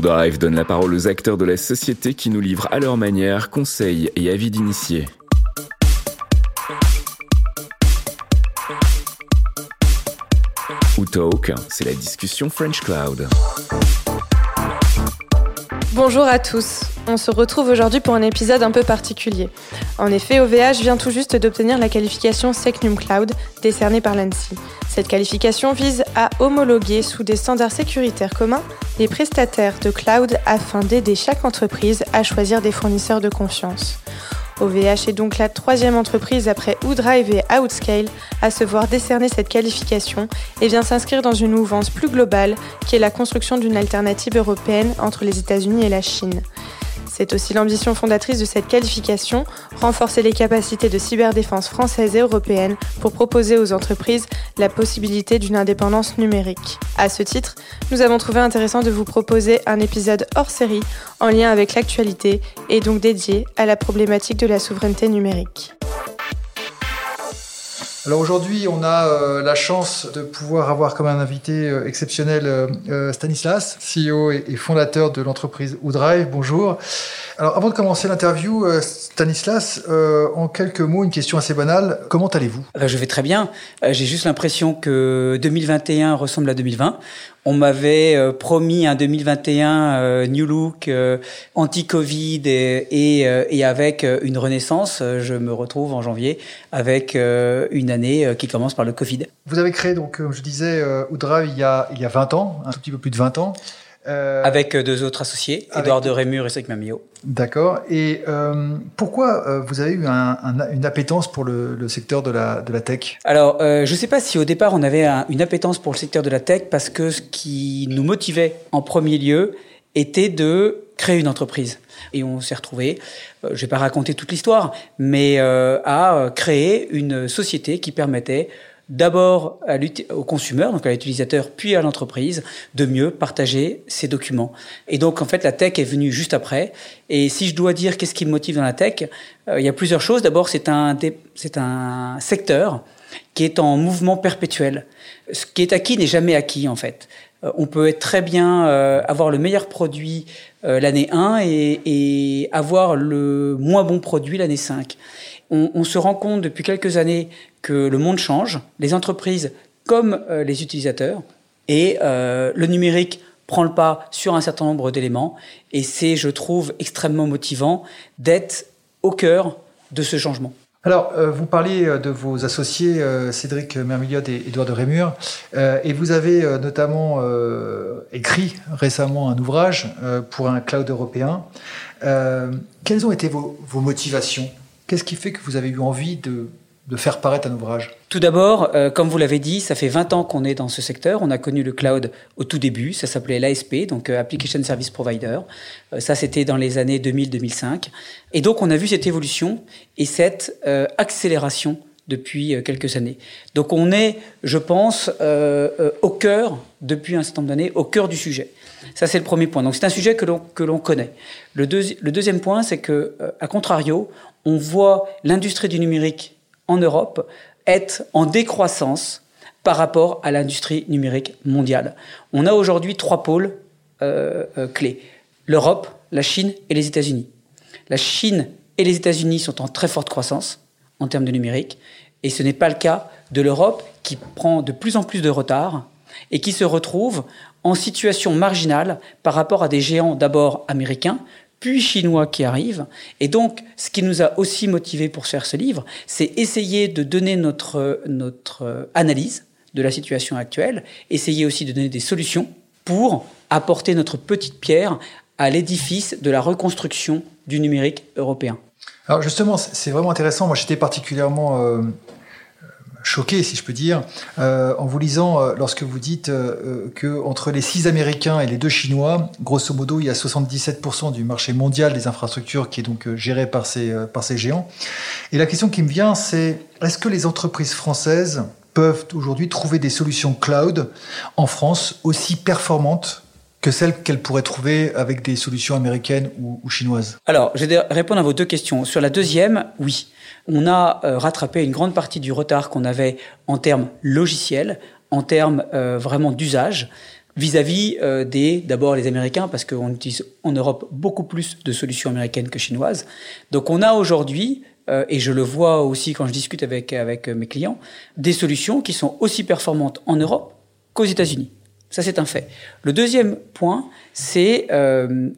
Drive donne la parole aux acteurs de la société qui nous livrent à leur manière conseils et avis d'initiés. Ou Talk, c'est la discussion French Cloud. Bonjour à tous. On se retrouve aujourd'hui pour un épisode un peu particulier. En effet, OVH vient tout juste d'obtenir la qualification Secnum Cloud décernée par l'ANSI. Cette qualification vise à homologuer sous des standards sécuritaires communs les prestataires de cloud afin d'aider chaque entreprise à choisir des fournisseurs de confiance. OVH est donc la troisième entreprise après OoDrive et Outscale à se voir décerner cette qualification et vient s'inscrire dans une mouvance plus globale qui est la construction d'une alternative européenne entre les États-Unis et la Chine. C'est aussi l'ambition fondatrice de cette qualification, renforcer les capacités de cyberdéfense française et européenne pour proposer aux entreprises la possibilité d'une indépendance numérique. À ce titre, nous avons trouvé intéressant de vous proposer un épisode hors série en lien avec l'actualité et donc dédié à la problématique de la souveraineté numérique. Alors aujourd'hui, on a euh, la chance de pouvoir avoir comme un invité euh, exceptionnel euh, Stanislas, CEO et, fondateur de l'entreprise Oudrive. Bonjour. Alors avant de commencer l'interview, Stanislas, en quelques mots, une question assez banale. Comment allez-vous? Je vais très bien. J'ai juste l'impression que 2021 ressemble à 2020. On m'avait euh, promis un 2021 euh, New Look, euh, anti-Covid et, avec une renaissance. Je me retrouve en janvier avec une année qui commence par le Covid. Vous avez créé, donc, comme je disais, Oudrive il y, a, il y a 20 ans, un tout petit peu plus de 20 ans. Euh, avec euh, deux autres associés, Edouard de Rémur et Cédric Mamio. D'accord. Et euh, pourquoi vous avez eu une appétence pour le, secteur de la, de la tech? Alors, je ne sais pas si au départ on avait une appétence pour le secteur de la tech parce que ce qui nous motivait en premier lieu était de créer une entreprise. Et on s'est retrouvé, je ne vais pas raconter toute l'histoire, mais à créer une société qui permettait d'abord au consommateur, donc à l'utilisateur, puis à l'entreprise, de mieux partager ses documents. Et donc, en fait, la tech est venue juste après. Et si je dois dire qu'est-ce qui me motive dans la tech, euh, il y a plusieurs choses. D'abord, c'est un, c'est un secteur qui est en mouvement perpétuel. Ce qui est acquis n'est jamais acquis, en fait. Euh, on peut être très bien euh, avoir le meilleur produit l'année 1 et, et avoir le moins bon produit l'année 5 on, se rend compte depuis quelques années que le monde change, les entreprises comme euh, les utilisateurs, et euh, le numérique prend le pas sur un certain nombre d'éléments, et c'est, je trouve, extrêmement motivant d'être au cœur de ce changement. Alors, euh, vous parliez de vos associés Cédric Mermilliod et Édouard de Rémur, et vous avez notamment écrit récemment un ouvrage pour un cloud européen. quelles ont été vos motivations? Qu'est-ce qui fait que vous avez eu envie de, faire paraître un ouvrage Tout d'abord, euh, comme vous l'avez dit, ça fait 20 ans qu'on est dans ce secteur. On a connu le cloud au tout début. Ça s'appelait l'ASP, donc euh, Application Service Provider. Euh, ça, c'était dans les années 2000-2005. Et donc, on a vu cette évolution et cette accélération depuis quelques années. Donc, on est, je pense, au cœur, depuis un certain nombre d'années, au cœur du sujet. Ça, c'est le premier point. Donc, c'est un sujet que l'on connaît. Le, le, deuxième point, c'est que, à contrario, on voit l'industrie du numérique en Europe être en décroissance par rapport à l'industrie numérique mondiale. On a aujourd'hui trois pôles euh, euh, clés. L'Europe, la Chine et les États-Unis. La Chine et les États-Unis sont en très forte croissance en termes de numérique, et ce n'est pas le cas de l'Europe qui prend de plus en plus de retard et qui se retrouve en situation marginale par rapport à des géants d'abord américains, puis chinois qui arrivent. Et donc, ce qui nous a aussi motivés pour faire ce livre, c'est essayer de donner notre, notre analyse de la situation actuelle, essayer aussi de donner des solutions pour apporter notre petite pierre à l'édifice de la reconstruction du numérique européen. Alors justement, c'est vraiment intéressant. Moi, j'étais particulièrement euh, choqué, si je peux dire, euh, en vous lisant euh, lorsque vous dites euh, que entre les six Américains et les deux Chinois, grosso modo, il y a 77% du marché mondial des infrastructures qui est donc géré par ces, par ces géants. Et la question qui me vient, c'est est-ce que les entreprises françaises peuvent aujourd'hui trouver des solutions cloud en France aussi performantes que celles qu'elles pourraient trouver avec des solutions américaines ou chinoises? Alors, je vais répondre à vos deux questions. Sur la deuxième, oui on a euh, rattrapé une grande partie du retard qu'on avait en termes logiciels, en termes euh, vraiment d'usage. vis-à-vis euh, des d'abord les Américains parce qu'on utilise en Europe beaucoup plus de solutions américaines que chinoises. Donc on a aujourd'hui et je le vois aussi quand je discute avec avec mes clients des solutions qui sont aussi performantes en Europe qu'aux États-Unis. Ça, c'est un fait. Le deuxième point, c'est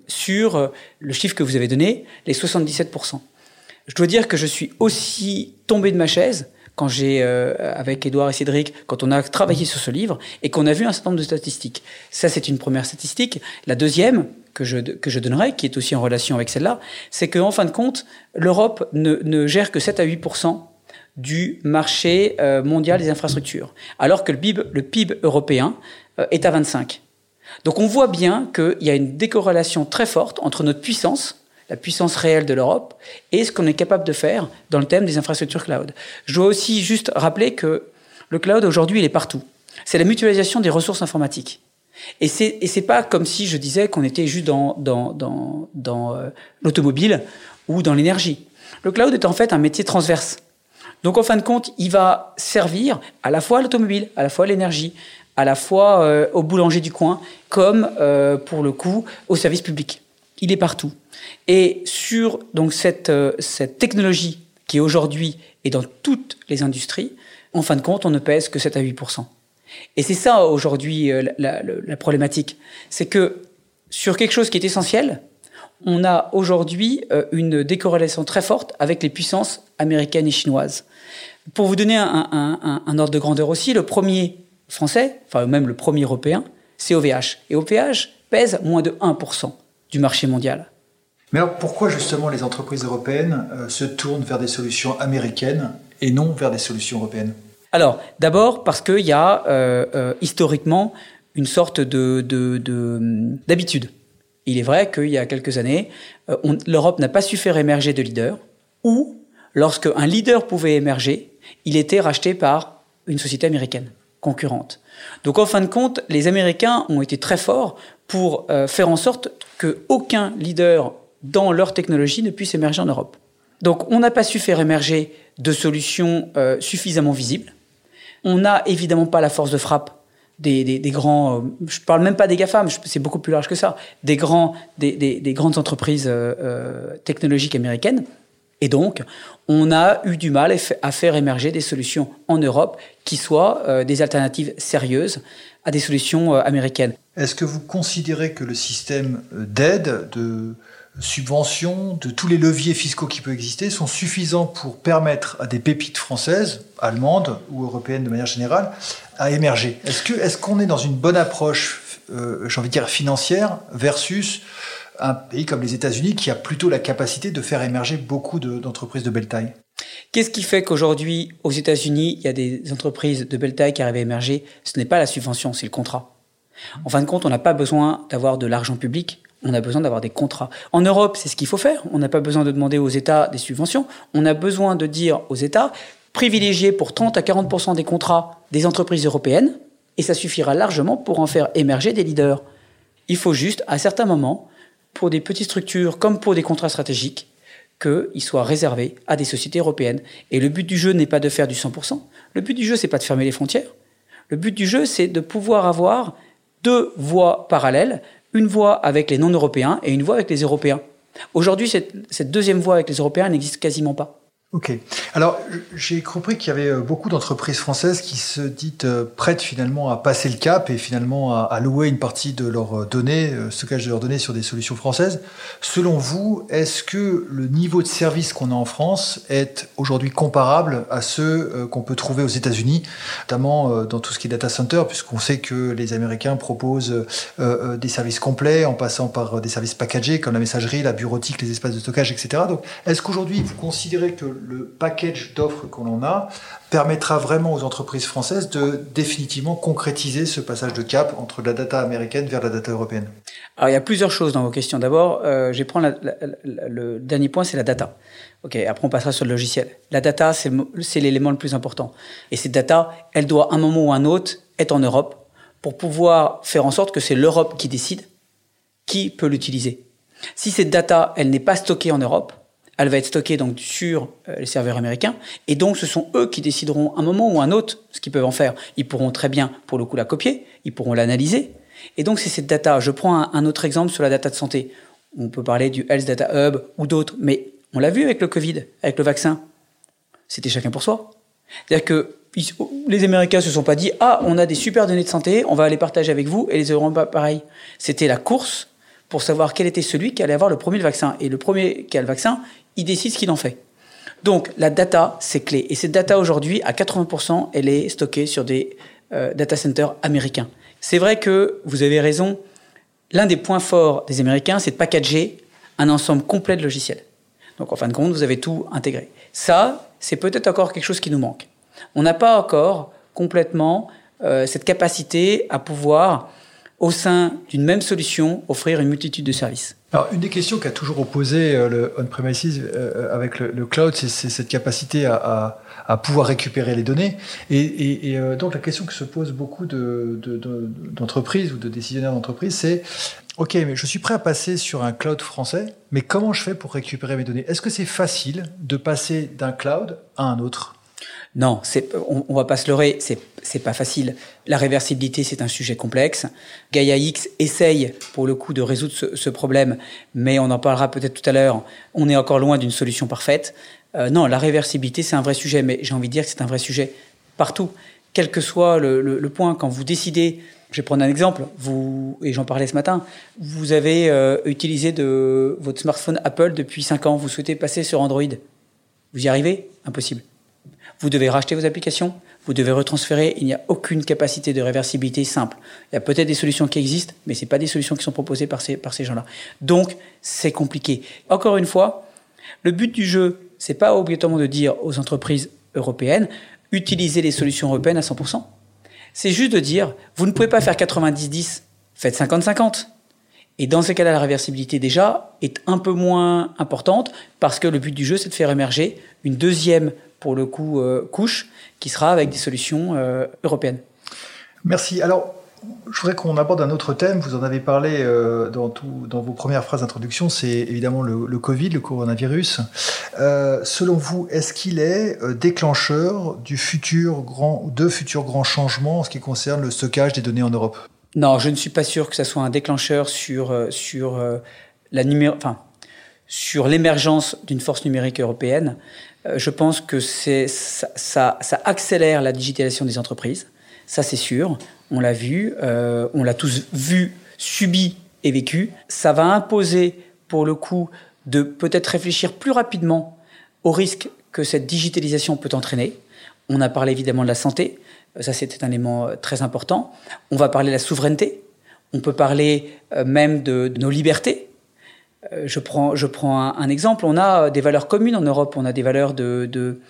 sur le chiffre que vous avez donné, les 77%. Je dois dire que je suis aussi tombé de ma chaise quand j'ai, euh, avec Edouard et Cédric, quand on a travaillé sur ce livre et qu'on a vu un certain nombre de statistiques. Ça, c'est une première statistique. La deuxième, que je, que je donnerai, qui est aussi en relation avec celle-là, c'est qu'en fin de compte, l'Europe ne, ne gère que 7 à 8% du marché euh, mondial des infrastructures, alors que le PIB, le PIB européen euh, est à 25. Donc on voit bien qu'il y a une décorrélation très forte entre notre puissance la puissance réelle de l'Europe et ce qu'on est capable de faire dans le thème des infrastructures cloud. Je dois aussi juste rappeler que le cloud aujourd'hui, il est partout. C'est la mutualisation des ressources informatiques. Et c'est et c'est pas comme si je disais qu'on était juste dans dans dans, euh, l'automobile ou dans l'énergie. Le cloud est en fait un métier transverse. Donc en fin de compte, il va servir à la fois à l'automobile, à la fois à l'énergie, à la fois euh, au boulanger du coin, comme euh, pour le coup au service public. Il est partout. Et sur donc cette, euh, cette technologie qui aujourd'hui est dans toutes les industries, en fin de compte, on ne pèse que 7 à 8 Et c'est ça aujourd'hui euh, la, problématique. C'est que sur quelque chose qui est essentiel, on a aujourd'hui euh, une décorrélation très forte avec les puissances américaines et chinoises. Pour vous donner un, un ordre de grandeur aussi, le premier français, enfin même le premier européen, c'est OVH. Et OVH pèse moins de 1% du marché mondial. Mais alors pourquoi justement les entreprises européennes euh, se tournent vers des solutions américaines et non vers des solutions européennes? Alors d'abord parce qu'il y a euh, euh, historiquement une sorte de, d'habitude. De, de, Il est vrai qu'il y a quelques années, l'Europe n'a pas su faire émerger de leader, ou lorsque un leader pouvait émerger, il était racheté par une société américaine concurrente. Donc en fin de compte, les Américains ont été très forts pour euh, faire en sorte qu'aucun leader dans leur technologie ne puisse émerger en Europe. Donc on n'a pas su faire émerger de solutions euh, suffisamment visibles. On n'a évidemment pas la force de frappe des, grands, euh, je parle même pas des GAFAM, c'est beaucoup plus large que ça, des, grands, des, des grandes entreprises euh, technologiques américaines. Et donc, on a eu du mal à faire émerger des solutions en Europe qui soient des alternatives sérieuses à des solutions euh, américaines. Est-ce que vous considérez que le système d'aide, de subventions, de tous les leviers fiscaux qui peuvent exister sont suffisants pour permettre à des pépites françaises, allemandes ou européennes de manière générale à émerger? Est-ce qu'on est dans une bonne approche, euh, j'ai envie de dire financière, versus un pays comme les États-Unis qui a plutôt la capacité de faire émerger beaucoup d'entreprises de, belle taille Qu'est-ce qui fait qu'aujourd'hui, aux États-Unis, il y a des entreprises de belle taille qui arrivent à émerger? Ce n'est pas la subvention, c'est le contrat. En fin de compte, on n'a pas besoin d'avoir de l'argent public, on a besoin d'avoir des contrats. En Europe, c'est ce qu'il faut faire. On n'a pas besoin de demander aux États des subventions. On a besoin de dire aux États, privilégier pour 30 à 40% des contrats des entreprises européennes, et ça suffira largement pour en faire émerger des leaders. Il faut juste, à certains moments, pour des petites structures comme pour des contrats stratégiques, qu'ils soient réservés à des sociétés européennes. Et le but du jeu n'est pas de faire du 100%. Le but du jeu, c'est pas de fermer les frontières. Le but du jeu, c'est de pouvoir avoir deux voies parallèles, une voie avec les non-européens et une voie avec les Européens. Aujourd'hui, cette, cette deuxième voie avec les Européens n'existe quasiment pas. Ok. Alors, j'ai compris qu'il y avait euh, beaucoup d'entreprises françaises qui se disent euh, prêtes finalement à passer le cap et finalement à, louer une partie de leurs euh, données, stockage de leurs données sur des solutions françaises. Selon vous, est-ce que le niveau de service qu'on a en France est aujourd'hui comparable à ceux qu'on peut trouver aux États-Unis, notamment dans tout ce qui est data center, puisqu'on sait que les Américains proposent des services complets en passant par des services packagés comme la messagerie, la bureautique, les espaces de stockage, etc. Donc, est-ce qu'aujourd'hui vous considérez que le package d'offres qu'on en a permettra vraiment aux entreprises françaises de définitivement concrétiser ce passage de cap entre la data américaine vers la data européenne Alors il y a plusieurs choses dans vos questions. D'abord, euh, je prendre la, le dernier point, c'est la data. Ok, après on passera sur le logiciel. La data, c'est l'élément le plus important. Et cette data, elle doit à un moment ou un autre être en Europe pour pouvoir faire en sorte que c'est l'Europe qui décide qui peut l'utiliser. Si cette data, elle n'est pas stockée en Europe, elle va être stockée donc sur euh, les serveurs américains, et donc ce sont eux qui décideront un moment ou un autre ce qu'ils peuvent en faire. Ils pourront très bien, pour le coup, la copier, ils pourront l'analyser, Et donc, c'est cette data. Je prends un, autre exemple sur la data de santé. On peut parler du Health Data Hub ou d'autres, mais on l'a vu avec le Covid, avec le vaccin. C'était chacun pour soi. C'est-à-dire que les Américains se sont pas dit ah on a des super données de santé, on va les partager avec vous et les Européens pareil. C'était la course pour savoir quel était celui qui allait avoir le premier vaccin et le premier qui a le vaccin, il décide ce qu'il en fait. Donc la data c'est clé et cette data aujourd'hui à 80% elle est stockée sur des euh, data centers américains. C'est vrai que vous avez raison. L'un des points forts des Américains c'est de packager un ensemble complet de logiciels. Donc en fin de compte vous avez tout intégré. Ça c'est peut-être encore quelque chose qui nous manque on n'a pas encore complètement euh, cette capacité à pouvoir, au sein d'une même solution, offrir une multitude de services. Alors, une des questions qu'a toujours opposé euh, le on-premises euh, avec le, cloud, c'est cette capacité à, pouvoir récupérer les données. Et, donc, la question que se pose beaucoup d'entreprises ou de décisionnaires d'entreprises, c'est OK, mais je suis prêt à passer sur un cloud français, mais comment je fais pour récupérer mes données? Est-ce que c'est facile de passer d'un cloud à un autre? Non, on, on va pas se leurrer, c'est, pas facile. La réversibilité, c'est un sujet complexe. Gaia X essaye, pour le coup, de résoudre ce, problème, mais on en parlera peut-être tout à l'heure. On est encore loin d'une solution parfaite. Euh, non, la réversibilité, c'est un vrai sujet, mais j'ai envie de dire que c'est un vrai sujet partout. Quel que soit le, point, quand vous décidez, je vais prendre un exemple, vous, et j'en parlais ce matin, vous avez euh, utilisé votre smartphone Apple depuis 5 ans, vous souhaitez passer sur Android. Vous y arrivez? Impossible. Vous devez racheter vos applications, vous devez retransférer. Il n'y a aucune capacité de réversibilité simple. Il y a peut-être des solutions qui existent, mais ce pas des solutions qui sont proposées par ces, par ces gens-là. Donc, c'est compliqué. Encore une fois, le but du jeu, c'est pas obligatoirement de dire aux entreprises européennes, utilisez les solutions européennes à 100%. C'est juste de dire, vous ne pouvez pas faire 90-10, faites 50-50. Et dans ces cas-là, la réversibilité déjà est un peu moins importante parce que le but du jeu, c'est de faire émerger une deuxième pour le coup, euh, couche, qui sera avec des solutions euh, européennes. Merci. Alors, je voudrais qu'on aborde un autre thème. Vous en avez parlé euh, dans, vos premières phrases d'introduction. C'est évidemment le, Covid, le coronavirus. selon vous, est-ce qu'il est déclencheur du futur grand, de futurs grands changements en ce qui concerne le stockage des données en Europe? Non, je ne suis pas sûr que ça soit un déclencheur sur, sur la numéro, enfin, sur l'émergence d'une force numérique européenne. Euh, je pense que ça, ça, ça, accélère la digitalisation des entreprises. Ça, c'est sûr. On l'a vu, euh, on l'a tous vu, subi et vécu. Ça va imposer, pour le coup, de peut-être réfléchir plus rapidement aux risques que cette digitalisation peut entraîner. On a parlé évidemment de la santé. Euh, ça, c'était un élément très important. On va parler de la souveraineté. On peut parler même de, nos libertés euh, je prends, je prends un, exemple. On a des valeurs communes en Europe. On a des valeurs de, de,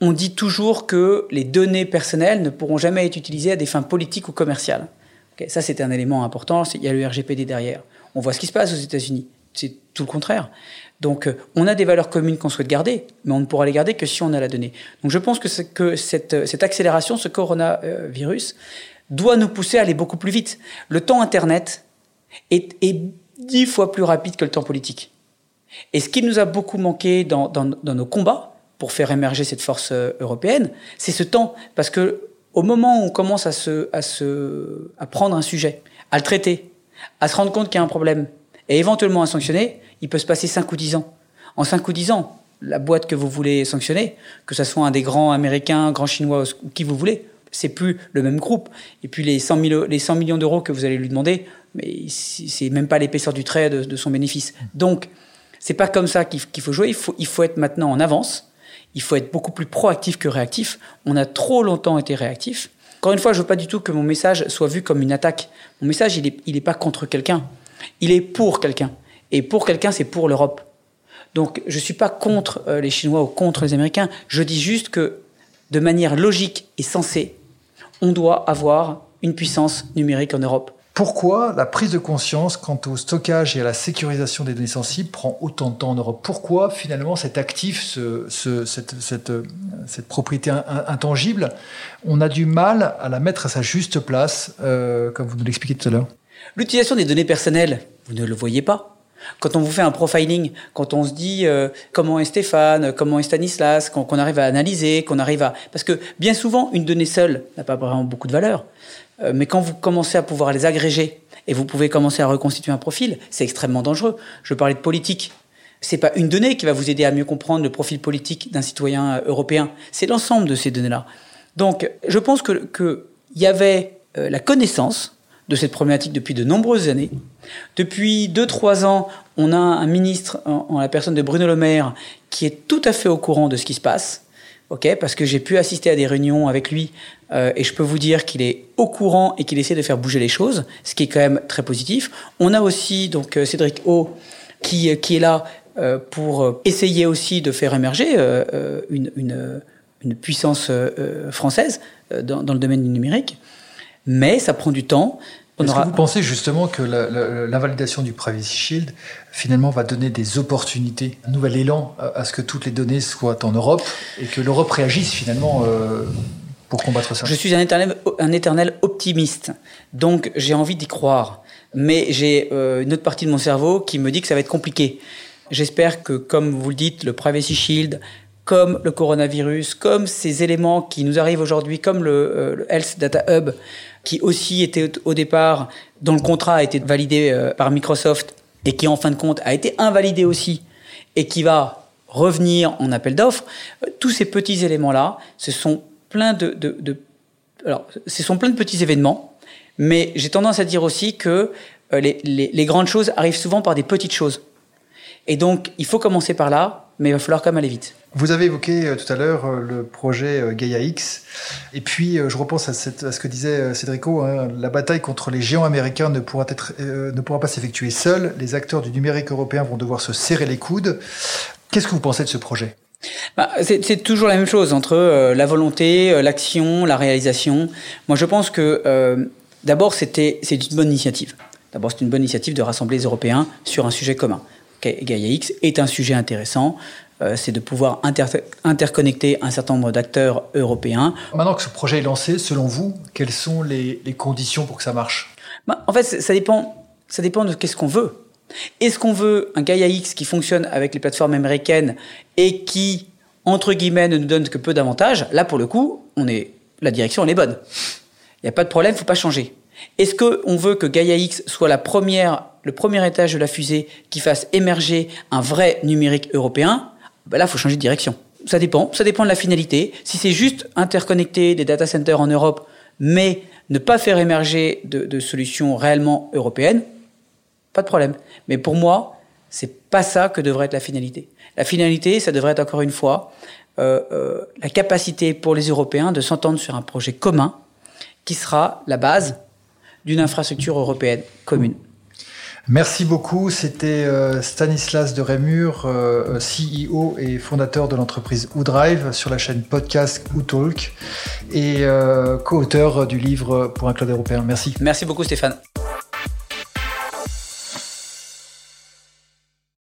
On dit toujours que les données personnelles ne pourront jamais être utilisées à des fins politiques ou commerciales. ça, c'est un élément important. Il y a le RGPD derrière. On voit ce qui se passe aux États-Unis. C'est tout le contraire. Donc, euh, on a des valeurs communes qu'on souhaite garder, mais on ne pourra les garder que si on a la donnée. Donc, je pense que, cette, cette accélération, ce coronavirus, doit nous pousser à aller beaucoup plus vite. Le temps Internet est, dix fois plus rapide que le temps politique. Et ce qui nous a beaucoup manqué dans, dans, dans nos combats pour faire émerger cette force euh, européenne, c'est ce temps. Parce que au moment où on commence à, se, à, se, à prendre un sujet, à le traiter, à se rendre compte qu'il y a un problème, et éventuellement à sanctionner, il peut se passer 5 ou 10 ans. En 5 ou 10 ans, la boîte que vous voulez sanctionner, que ce soit un des grands américains, grands chinois ou qui vous voulez, c'est plus le même groupe. Et puis les 100, les 100 millions d'euros que vous allez lui demander, mais c'est même pas l'épaisseur du trait de, son bénéfice. Donc, c'est pas comme ça qu'il faut jouer. Il faut, il faut être maintenant en avance. Il faut être beaucoup plus proactif que réactif. On a trop longtemps été réactif. Encore une fois, je veux pas du tout que mon message soit vu comme une attaque. Mon message, il est, il est pas contre quelqu'un. Il est pour quelqu'un. Et pour quelqu'un, c'est pour l'Europe. Donc, je suis pas contre euh, les Chinois ou contre les Américains. Je dis juste que, de manière logique et sensée, on doit avoir une puissance numérique en Europe. Pourquoi la prise de conscience quant au stockage et à la sécurisation des données sensibles prend autant de temps en Europe? Pourquoi finalement cet actif, ce, cette, cette, cette, propriété intangible, on a du mal à la mettre à sa juste place, euh, comme vous nous l'expliquez tout à l'heure? L'utilisation des données personnelles, vous ne le voyez pas. Quand on vous fait un profiling, quand on se dit euh, comment est Stéphane, comment est Stanislas, qu'on arrive à analyser, qu'on arrive à... Parce que bien souvent, une donnée seule n'a pas vraiment beaucoup de valeur. Euh, mais quand vous commencez à pouvoir les agréger et vous pouvez commencer à reconstituer un profil. C'est extrêmement dangereux. Je parlais de politique. C'est pas une donnée qui va vous aider à mieux comprendre le profil politique d'un citoyen euh, européen. C'est l'ensemble de ces données-là. Donc, je pense que qu'il y avait la connaissance de cette problématique depuis de nombreuses années. Depuis 2-3 ans, on a un ministre en, la personne de Bruno Le Maire qui est tout à fait au courant de ce qui se passe. ok parce que j'ai pu assister à des réunions avec lui euh, et je peux vous dire qu'il est au courant et qu'il essaie de faire bouger les choses, ce qui est quand même très positif. On a aussi donc euh, Cédric O qui, qui est là euh, pour essayer aussi de faire émerger une, une, une, puissance française dans, dans, le domaine du numérique. Mais ça prend du temps. Est-ce que vous pensez justement que l'invalidation du Privacy Shield finalement va donner des opportunités, un nouvel élan à ce que toutes les données soient en Europe et que l'Europe réagisse finalement euh, pour combattre ça? Je suis un éternel, un éternel optimiste, donc j'ai envie d'y croire. Mais j'ai euh, une autre partie de mon cerveau qui me dit que ça va être compliqué. J'espère que, comme vous le dites, le Privacy Shield, comme le coronavirus, comme ces éléments qui nous arrivent aujourd'hui, comme le, euh, le Health Data Hub, qui aussi était au départ, dont le contrat a été validé euh, par Microsoft et qui en fin de compte a été invalidé aussi et qui va revenir en appel d'offres, euh, tous ces petits éléments-là, ce sont plein de, alors, ce sont plein de petits événements, mais j'ai tendance à dire aussi que euh, les, les grandes choses arrivent souvent par des petites choses. Et donc, il faut commencer par là, mais il va falloir quand même aller vite. Vous avez évoqué euh, tout à l'heure euh, le projet euh, Gaia X, et puis je repense à, ce que disait Cédrico, hein, la bataille contre les géants américains ne pourra, être, ne pourra pas s'effectuer seule, les acteurs du numérique européen vont devoir se serrer les coudes. Qu'est-ce que vous pensez de ce projet? Bah, c'est toujours la même chose entre la volonté, l'action, la réalisation. Moi, je pense que d'abord, c'était c'est une bonne initiative. D'abord, c'est une bonne initiative de rassembler les Européens sur un sujet commun. Gaia X est un sujet intéressant. Euh, c'est de pouvoir interconnecter un certain nombre d'acteurs européens. Maintenant que ce projet est lancé, selon vous, quelles sont les, conditions pour que ça marche? Bah, En fait, ça dépend, ça dépend de qu'est-ce qu'on veut. Est-ce qu'on veut un Gaia X qui fonctionne avec les plateformes américaines et qui, entre guillemets, ne nous donne que peu d'avantages? Là, pour le coup, on est, la direction, elle est bonne. Il n'y a pas de problème, il ne faut pas changer. Est-ce qu'on veut que Gaia X soit la première, le premier étage de la fusée qui fasse émerger un vrai numérique européen? Ben Là, il faut changer de direction. Ça dépend, ça dépend de la finalité. Si c'est juste interconnecter des data centers en Europe, mais ne pas faire émerger de, solutions réellement européennes, pas de problème. Mais pour moi, c'est pas ça que devrait être la finalité. La finalité, ça devrait être encore une fois euh, euh, la capacité pour les Européens de s'entendre sur un projet commun qui sera la base d'une infrastructure européenne commune. Merci beaucoup. C'était euh, Stanislas de Rémur, euh, CEO et fondateur de l'entreprise OuDrive sur la chaîne podcast OuTalk et euh, co-auteur du livre pour un cloud européen. Merci. Merci beaucoup Stéphane.